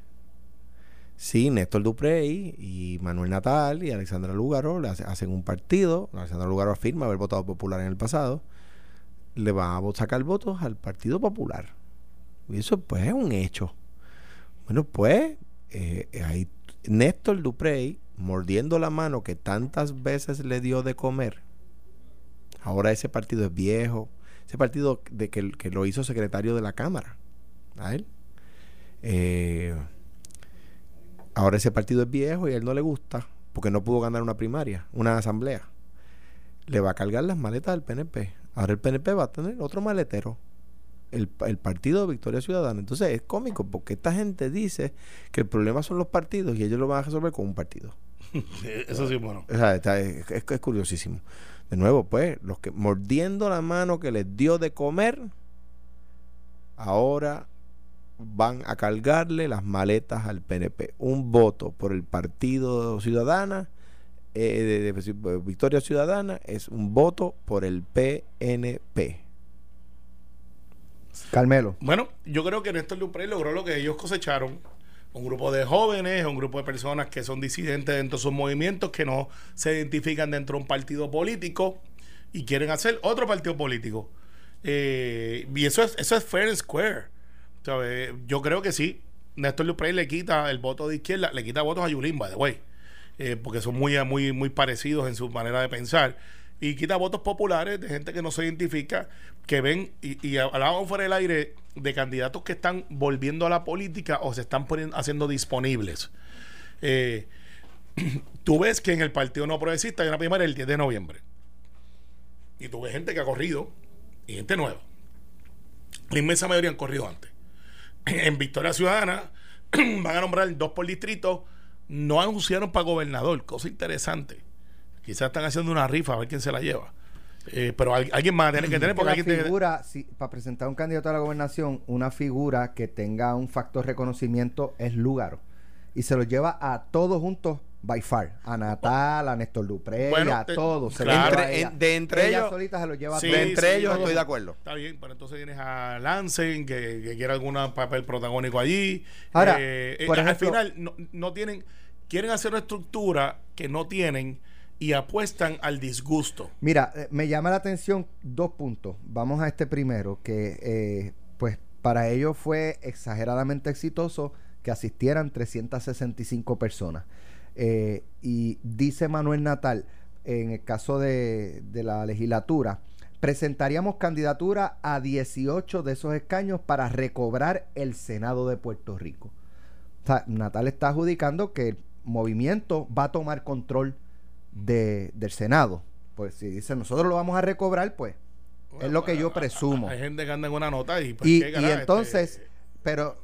Sí, Néstor Duprey y Manuel Natal y Alexandra Lúgaro le hace- hacen un partido. Alexandra Lúgaro afirma haber votado popular en el pasado. Le va a sacar votos al Partido Popular. Y eso, pues, es un hecho. Bueno, pues, eh, ahí Néstor Duprey, mordiendo la mano que tantas veces le dio de comer, ahora ese partido es viejo. Ese partido de que, que lo hizo secretario de la Cámara. A él. Eh, Ahora ese partido es viejo y a él no le gusta porque no pudo ganar una primaria, una asamblea. Le va a cargar las maletas al PNP. Ahora el PNP va a tener otro maletero. El, el partido de Victoria Ciudadana. Entonces es cómico porque esta gente dice que el problema son los partidos y ellos lo van a resolver con un partido. Eso sí, bueno. O sea, está- es, es- es curiosísimo. De nuevo, pues, los que mordiendo la mano que les dio de comer, ahora van a cargarle las maletas al PNP. Un voto por el Partido Ciudadana, eh, de, de- de Victoria Ciudadana, es un voto por el PNP. Carmelo. Bueno, yo creo que Néstor Duprey logró lo que ellos cosecharon. Un grupo de jóvenes, un grupo de personas que son disidentes dentro de sus movimientos, que no se identifican dentro de un partido político y quieren hacer otro partido político. Eh, y eso es, eso es fair and square. Yo creo que sí. Néstor Duprey le quita el voto de izquierda, le quita votos a Yulín, by the way. Eh, porque son muy, muy, muy parecidos en su manera de pensar. Y quita votos populares de gente que no se identifica, que ven, y, y fuera del aire de candidatos que están volviendo a la política o se están poniendo, haciendo disponibles. Eh, tú ves que en el Partido No Progresista hay una primaria el 10 de noviembre. Y tú ves gente que ha corrido y gente nueva. La inmensa mayoría han corrido antes. En Victoria Ciudadana van a nombrar dos por distrito. No anunciaron para gobernador, cosa interesante. Quizás están haciendo una rifa a ver quién se la lleva. Eh, pero al- alguien más tiene que tener Que porque alguien tiene figura, si, para presentar un candidato a la gobernación, una figura que tenga un factor reconocimiento es Lúgaro. Y se lo lleva a todos juntos, by far. A Natal, a Néstor Dupré, Bueno, a te- todos. Se claro. lo lleva a Entre- en- de entre Ella ellos- solita se lo lleva a Sí, todos. de entre sí, ellos estoy de acuerdo. Está bien, pero entonces tienes a Lancen, que, que quiere algún papel protagónico allí. Ahora, Eh, eh, al final, no, no tienen, quieren hacer una estructura que no tienen y apuestan al disgusto. Mira, eh, me llama la atención dos puntos. Vamos a este primero, que eh, pues para ellos fue exageradamente exitoso que asistieran 365 personas. Eh, y dice Manuel Natal, en el caso de, de la legislatura, presentaríamos candidatura a 18 de esos escaños para recobrar el Senado de Puerto Rico. O sea, Natal está adjudicando que el movimiento va a tomar control de, del Senado. Pues si dice nosotros lo vamos a recobrar, pues es lo que yo presumo. Hay gente que anda en una nota y pues, Y, y carajo, entonces, este, pero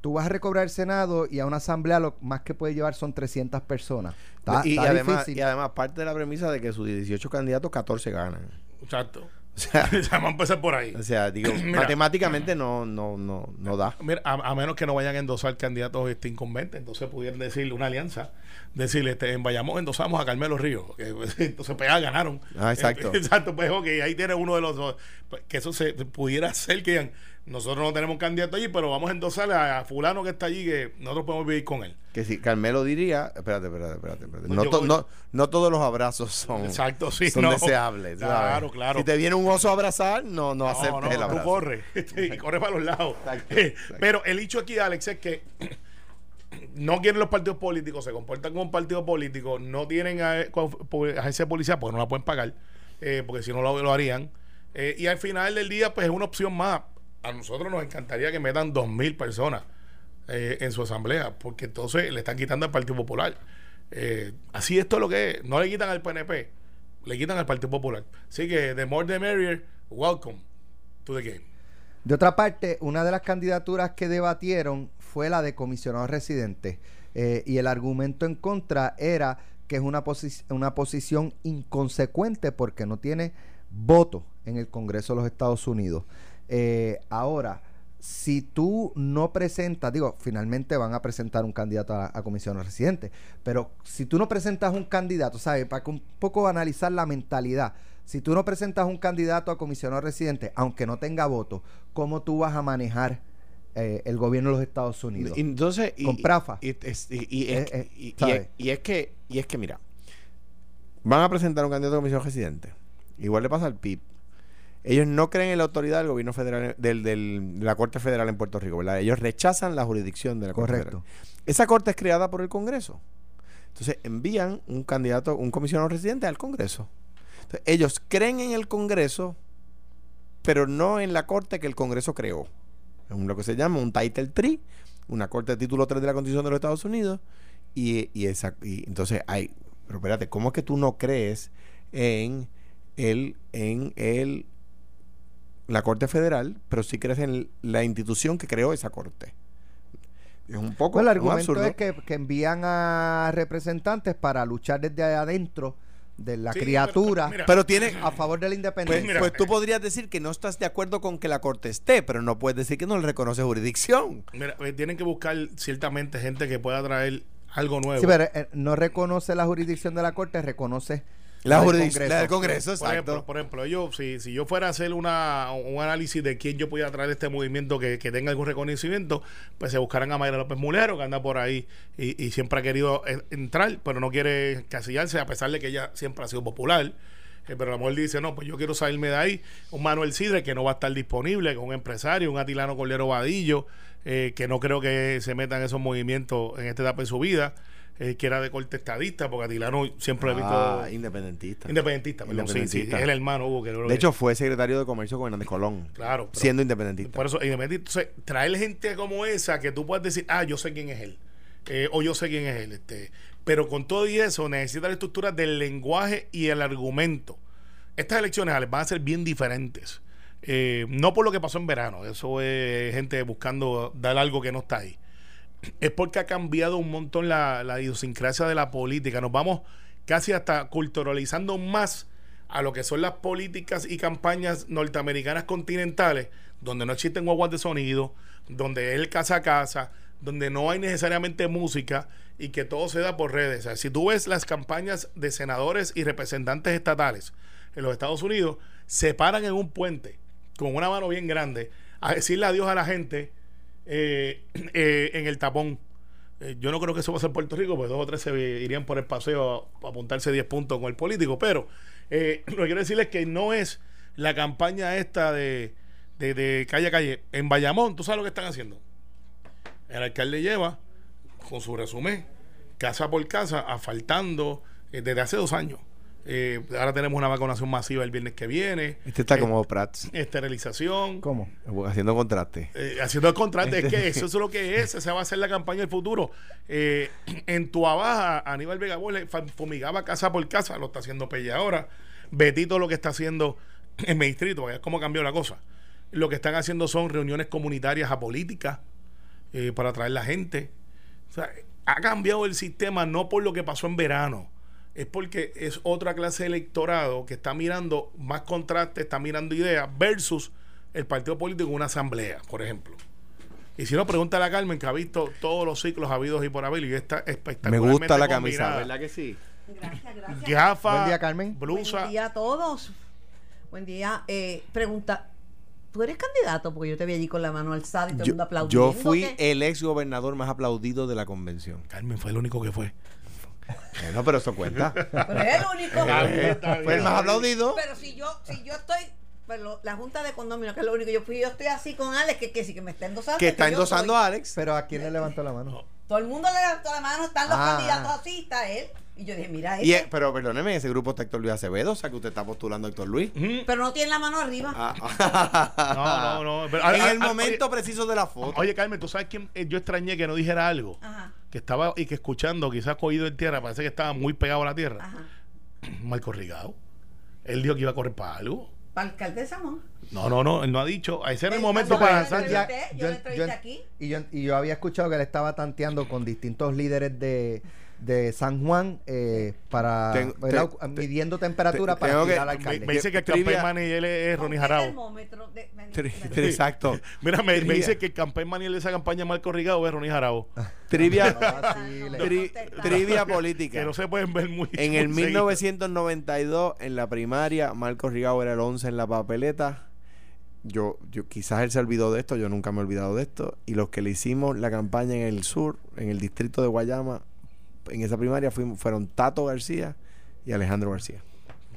tú vas a recobrar el Senado y a una asamblea lo más que puede llevar son 300 personas. Está, y, además, difícil. y además, parte de la premisa de que sus 18 candidatos, 14 ganan. Exacto. O sea, Vamos a empezar por ahí. o sea digo, Mira. matemáticamente no, no, no, no da. Mira, a, a menos que no vayan a endosar candidatos este, incumbentes, entonces pudieran decir una alianza, decirle, este, en Bayamón endosamos a Carmelo Ríos, que, entonces pues ah, ganaron. Ah, exacto. Exacto, pues ok, ahí tiene uno de los, pues, que eso se pudiera ser que digan, nosotros no tenemos un candidato allí, pero vamos a endosar a, a fulano que está allí, que nosotros podemos vivir con él. Que si Carmelo diría, espérate, espérate, espérate, espérate. Pues No, to- no, no todos los abrazos son, Exacto, sí, son no. deseables. ¿sabes? Claro, claro. Si te viene un oso a abrazar, no, no, No, aceptes no, el tú abrazo. corres y corres para los lados. Exacto, Eh, exacto. Pero el hecho aquí, Alex, es que no quieren los partidos políticos, se comportan como un partido político, no tienen agencia de policía porque no la pueden pagar, eh, porque si no lo, lo harían. Eh, y al final del día, pues es una opción más. A nosotros nos encantaría que metan dos mil personas eh, en su asamblea, porque entonces le están quitando al Partido Popular. Eh, así esto es lo que es. No le quitan al PNP, le quitan al Partido Popular. Así que, the more the merrier, welcome to the game. De otra parte, una de las candidaturas que debatieron fue la de comisionado residente. Eh, y el argumento en contra era que es una, una posición inconsecuente porque no tiene votos en el Congreso de los Estados Unidos. Eh, ahora, si tú no presentas, digo, finalmente van a presentar un candidato a, a comisionados residentes, pero si tú no presentas un candidato, ¿sabes? Para que un poco analizar la mentalidad, si tú no presentas un candidato a comisionado residente, aunque no tenga votos, ¿cómo tú vas a manejar eh, el gobierno de los Estados Unidos? Entonces, Con Prafa. Y, es- y- y es, Eh, eh, y- y ¿sabe? es- y es que, y es que, mira, van a presentar un candidato a comisión residente. Igual le pasa al PIB. Ellos no creen en la autoridad del gobierno federal, del, del- de la Corte Federal en Puerto Rico, ¿verdad? Ellos rechazan la jurisdicción de la Corte Correcto. Federal. Esa corte es creada por el Congreso. Entonces envían un candidato, un comisionado residente al Congreso. Entonces, ellos creen en el Congreso, pero no en la corte que el Congreso creó. Es lo que se llama un Title 3, una corte de título 3 de la Constitución de los Estados Unidos. Y, y, esa, y entonces hay, pero espérate, ¿cómo es que tú no crees en el, en el, la Corte Federal, pero sí crees en la institución que creó esa corte? Es un poco Pues el argumento absurdo. es que, que envían a representantes para luchar desde adentro de la Sí, criatura pero- mira, Pero tiene, a favor de la Pues, independencia. mira. pues tú podrías decir que no estás de acuerdo con que la corte esté, pero no puedes decir que no le reconoce jurisdicción. Mira, eh, tienen que buscar ciertamente gente que pueda traer algo nuevo. Sí, pero eh, no reconoce la jurisdicción de la corte, reconoce La del jurisdicción la del Congreso, Por ejemplo, por ejemplo, yo, si, si yo fuera a hacer una, un análisis de quién yo podía traer este movimiento que, que tenga algún reconocimiento, pues se buscaran a Mayra López Mulero, que anda por ahí y, y siempre ha querido entrar, pero no quiere casillarse, a pesar de que ella siempre ha sido popular. Eh, pero la mujer dice, no, pues yo quiero salirme de ahí. Un Manuel Sidre que no va a estar disponible, con un empresario, un Atilano Cordero Vadillo, eh, que no creo que se meta en esos movimientos en esta etapa de su vida, eh, que era de corte estadista, porque Atilano siempre lo he visto... Ah, independentista. Independentista, perdón, sí, sí, es el hermano Hugo que De hecho, fue secretario de Comercio con Hernández Colón. claro, pero- siendo independentista. por eso, independentista. Entonces, traer gente como esa que tú puedas decir, ah, yo sé quién es él, eh, o yo sé quién es él, este, pero con todo y eso necesita la estructura del lenguaje y el argumento. Estas elecciones van a ser bien diferentes. Eh, no por lo que pasó en verano, eso es gente buscando dar algo que no está ahí. Es porque ha cambiado un montón la, idiosincrasia de la política. Nos vamos casi hasta culturalizando más a lo que son las políticas y campañas norteamericanas continentales, donde no existen guaguas de sonido, donde es el casa a casa, donde no hay necesariamente música y que todo se da por redes. O sea, si tú ves las campañas de senadores y representantes estatales en los Estados Unidos, se paran en un puente con una mano bien grande a decirle adiós a la gente eh, eh, en el tapón. Eh, yo no creo que eso va a ser Puerto Rico, pues dos o tres se irían por el paseo a, apuntarse 10 puntos con el político. Pero eh, lo que quiero decirles es que no es la campaña esta de, de, de calle a calle. En Bayamón, ¿tú sabes lo que están haciendo? El alcalde lleva, con su resumen, casa por casa, asfaltando eh, desde hace dos años. Eh, ahora tenemos una vacunación masiva el viernes que viene. Este está Eh, como Prats, Esterilización. ¿Cómo? haciendo contraste. Eh, haciendo el contrato, es que eso es lo que es, esa va a ser la campaña del futuro. Eh, en tu abaja, Aníbal Vega fumigaba casa por casa, lo está haciendo Pelle ahora. Betito lo que está haciendo en mi distrito, es cómo cambió la cosa. Lo que están haciendo son reuniones comunitarias apolíticas eh, para atraer la gente. O sea, ha cambiado el sistema no por lo que pasó en verano, es porque es otra clase de electorado que está mirando más contraste, está mirando ideas versus el partido político en una asamblea, por ejemplo. Y si no, pregúntale a Carmen que ha visto todos los ciclos habidos y por haber y está Me espectacularmente gusta la camisa, combinada. ¿verdad que sí? Gracias, gracias. Gafas, Buen día, Carmen. blusa. Buen día a todos. Buen día. Eh, pregunta, ¿tú eres candidato? Porque yo te vi allí con la mano alzada y todo el mundo aplaudiendo. yo fui ¿qué? el ex gobernador más aplaudido de la convención. Carmen fue el único que fue. No, pero eso cuenta. Pero es el único. Fue el más aplaudido. Pero si yo, si yo estoy, pero la junta de condominio, que es lo único, yo fui, yo estoy así con Alex, que, que sí que me está endosando. Que está yo endosando soy- a Alex. Pero ¿a quién le levantó la mano? Todo el mundo le levantó la mano, están los Ah. candidatos así, está él. Y yo dije, mira, Y, eh, pero perdóneme, ese grupo está Héctor Luis Acevedo, o sea que usted está postulando a Héctor Luis. Pero no tiene la mano arriba. Ah. No, no, no. Pero, en ah, el momento preciso de la foto. Oye, oye, Carmen, ¿tú sabes quién eh, yo extrañé que no dijera algo? Ajá, Que estaba y que escuchando, quizás cogido en tierra, parece que estaba muy pegado a la tierra. ajá. Marco Rigao. Él dijo que iba a correr para algo. Para alcalde de Samón. No, no, no, él no ha dicho. Ese era el Él- momento yo para lanzar. entrevisté, yo le entrevisté aquí. Y yo, y yo había escuchado que él estaba tanteando con distintos líderes de, de San Juan eh, para Tengo- ¿verdad? te- midiendo temperatura te- para tirar al Me, alcalde. me dice que el Trivia- campaign manager es Ronnie ¿Con qué Jarabo. Exacto. Mira, me, me dice que el campaign manager de esa campaña Marco Rigado es Ronnie Jarabo. Trivia, No vacile. tri- trivia política. Que no se pueden ver muy En el muy seguido. 1992, en la primaria, Marcos Rigao era el 11 en la papeleta. Yo, yo quizás él se olvidó de esto, yo nunca me he olvidado de esto. Y los que le hicimos la campaña en el sur, en el distrito de Guayama, en esa primaria fuimos, fueron Tato García y Alejandro García.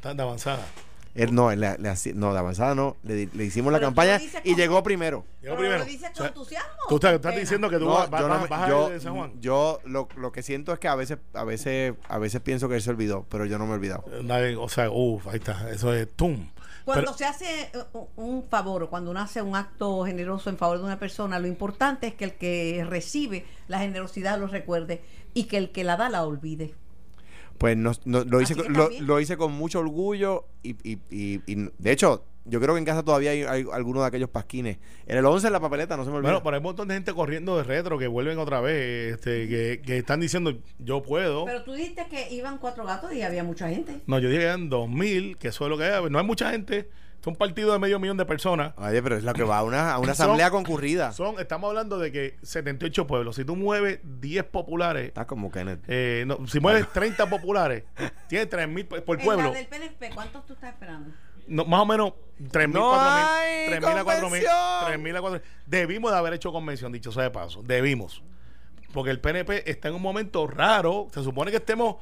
Tan de avanzada. Él no, él le- le no, de avanzada no, le, hicimos la Pero campaña y llegó primero. Llegó Pero primero. lo dices O con sea, entusiasmo. Tú estás, diciendo que tú No, vas, vas- yo, no vas- me- vas yo- de San Juan. yo lo, lo que siento es que a veces, a veces, a veces pienso que él se olvidó, pero yo no me he olvidado. Nadie- o sea, uff, ahí está. Eso es tum. Cuando Pero- se hace eh, un- un favor o cuando uno hace un acto generoso en favor de una persona, lo importante es que el que recibe la generosidad lo recuerde y que el que la da la olvide. Pues no, no- lo, hice, que lo, hice con mucho orgullo y, y, y- y, de hecho, yo creo que en casa todavía hay, hay algunos de aquellos pasquines. En el 11 en la papeleta, no se me olvida. Bueno, pero hay un montón de gente corriendo de retro que vuelven otra vez, este, que, que están diciendo, yo puedo. Pero tú dijiste que iban cuatro gatos y había mucha gente. no, yo dije en 2000, que eso es lo que hay. No hay mucha gente. Es un partido de medio millón de personas. Oye, pero es lo que va a una, a una Son- asamblea concurrida. Son, estamos hablando de que 78 pueblos. Si tú mueves 10 populares, Está como Kenneth. eh, no, si mueves 30 populares, tienes 3.000 por por En pueblo. la del PNP, ¿cuántos tú estás esperando? No, más o menos 3.000, ¡No 4.000, hay 3.000 a 4.000, convención! 3.000 a 4.000. Debimos de haber hecho convención, dicho sea de paso. Debimos. Porque el PNP está en un momento raro. Se supone que estemos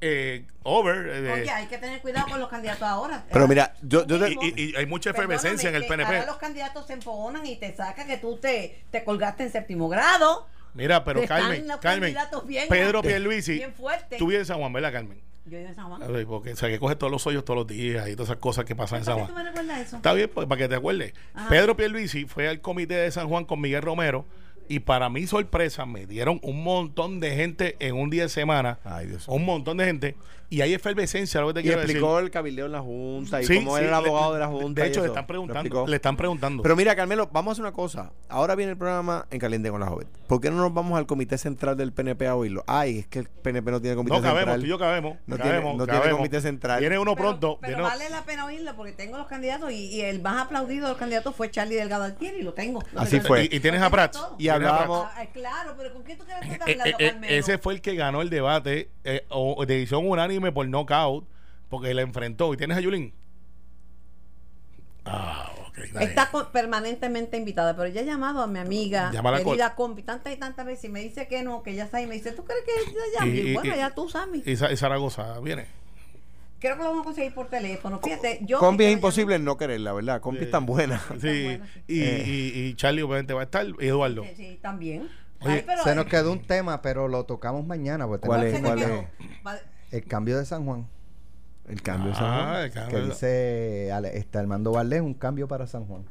eh, over. eh, Oye, hay que tener cuidado con los candidatos ahora. Pero mira, yo, yo te- y, y- hay mucha efervescencia en el PNP. Ahora los candidatos se empogonan y te saca que tú te, te colgaste en séptimo grado. Mira, pero Carmen, los Carmen, candidatos bien- Pedro Pierluisi, bien fuertes. tú vives en San Juan, ¿verdad, Carmen? Yo vivo en San Juan. Ver, Porque, o sea, que coge todos los hoyos todos los días y todas esas cosas que pasan en San ¿Por qué Juan. tú me recuerdas eso? Está bien, pues, para que te acuerdes. Ajá. Pedro Pierluisi fue al comité de San Juan con Miguel Romero y para mi sorpresa me dieron un montón de gente en un día de semana. Ay, Dios un montón de gente. Y hay efervescencia, lo que te y quiero explicó decir. el cabildeo en la Junta y Sí, cómo sí, era el le- abogado de la Junta. De hecho, le están preguntando. Le están preguntando. Pero mira, Carmelo, vamos a hacer una cosa. Ahora viene el programa en Caliente con la Joven. ¿Por qué no nos vamos al comité central del PNP a oírlo? Ay, es que el PNP no tiene comité no cabemos, central. tú y yo cabemos. No tiene- cabemos, no tiene cabemos. comité central. Viene uno Pero- pronto. Pero, viene- vale la pena oírlo porque tengo los candidatos y, y el más aplaudido de los candidatos fue Charlie Delgado Altieri y lo tengo. Así fue. Y, y tienes a Prats. Y a hablábamos- Ah, claro, pero ¿con quién tú quieres estar Eh, hablando, eh, eh, Carmelo? ese fue el que ganó el debate eh, o, de decisión unánime por knockout porque le enfrentó. ¿Y tienes a Yulín? Ah, ok. está bien. Está con- permanentemente invitada, pero ella ha llamado a mi amiga, Llámala querida compi, tantas y tantas veces y me dice que no, que ella está ahí. Me dice, ¿tú crees que ella llame? Y- Y, y- bueno, y- ya tú, Sammy. Y, y Zaragoza viene. Creo que lo vamos a conseguir por teléfono. Fíjate, yo. Compi es imposible no quererla, ¿verdad? Compi es tan buena. Sí, y, Eh. y, y Charlie obviamente va a estar. Y Eduardo. Sí, sí, también. Oye, Ay, pero- Se nos quedó un tema, pero lo tocamos mañana. porque ¿Cuál es? ¿Cuál es? El cambio de San Juan. El cambio de San Juan. Ah, el Que cambio. dice Ale- este Armando Valdés, un cambio para San Juan.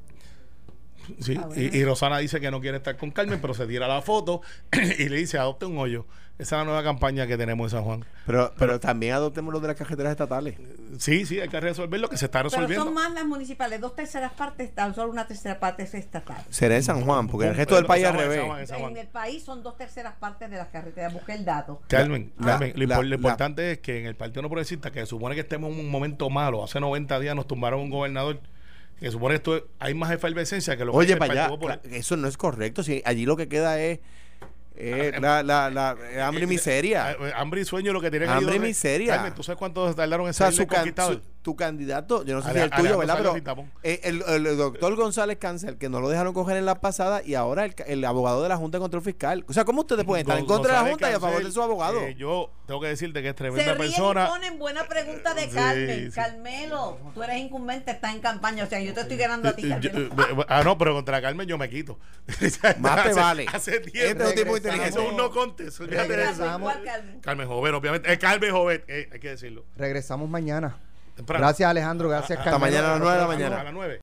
Sí, Ah, bueno. y, y Rosana dice que no quiere estar con Carmen, pero se tira la foto y le dice, adopte un hoyo. Esa es la nueva campaña que tenemos en San Juan. Pero, pero también adoptemos lo de las carreteras estatales. Sí, sí, hay que resolver lo que se está Pero resolviendo. son más las municipales, dos terceras partes, tan solo una tercera parte es estatal. Será en San Juan, porque en el Pero resto del país San al revés. Juan, en el país son dos terceras partes de las carreteras. Busqué el dato. Carmen, La- Carmen, lo, la- lo la- importante es que en el Partido No Progresista, que se supone que estemos en un momento malo, hace 90 días nos tumbaron un gobernador, que supone que esto es- hay más efervescencia que lo que Oye, el para allá, eso no es correcto. Si allí lo que queda es eh, la, la, la, eh, hambre y miseria. Eh, eh, Hambre y sueño lo que tiene que Hambre y miseria. Carmen, ¿tú sabes cuánto tardaron en O sea, salir su, can- su- tu candidato, yo no sé Ale- si el tuyo, ¿verdad? Pero eh, el, el- el doctor González Cancel, que no lo dejaron coger en la pasada, y ahora el, el abogado de la Junta de Control Fiscal. O sea, ¿cómo ustedes pueden estar en contra de la Junta y a favor de su abogado? eh, yo tengo que decirte que es Se tremenda ríen persona. y ponen buena pregunta de Sí, Carmen. sí. Carmelo, tú eres incumbente, estás en campaña. O sea, yo te estoy ganando a ti, Eh, yo- eh, ah, no, pero contra Carmen yo me quito. Más te vale. Hace tiempo. Este es tipo inteligente. Eso es un no contest. olvídate de eso. Regresamos. Igual, Carmen. Carmen Joven, obviamente. Eh, Carmen Joven, eh, hay que decirlo. Regresamos mañana. Gracias Alejandro, gracias Hasta Carmelo. mañana a las nueve de la mañana. A las nueve.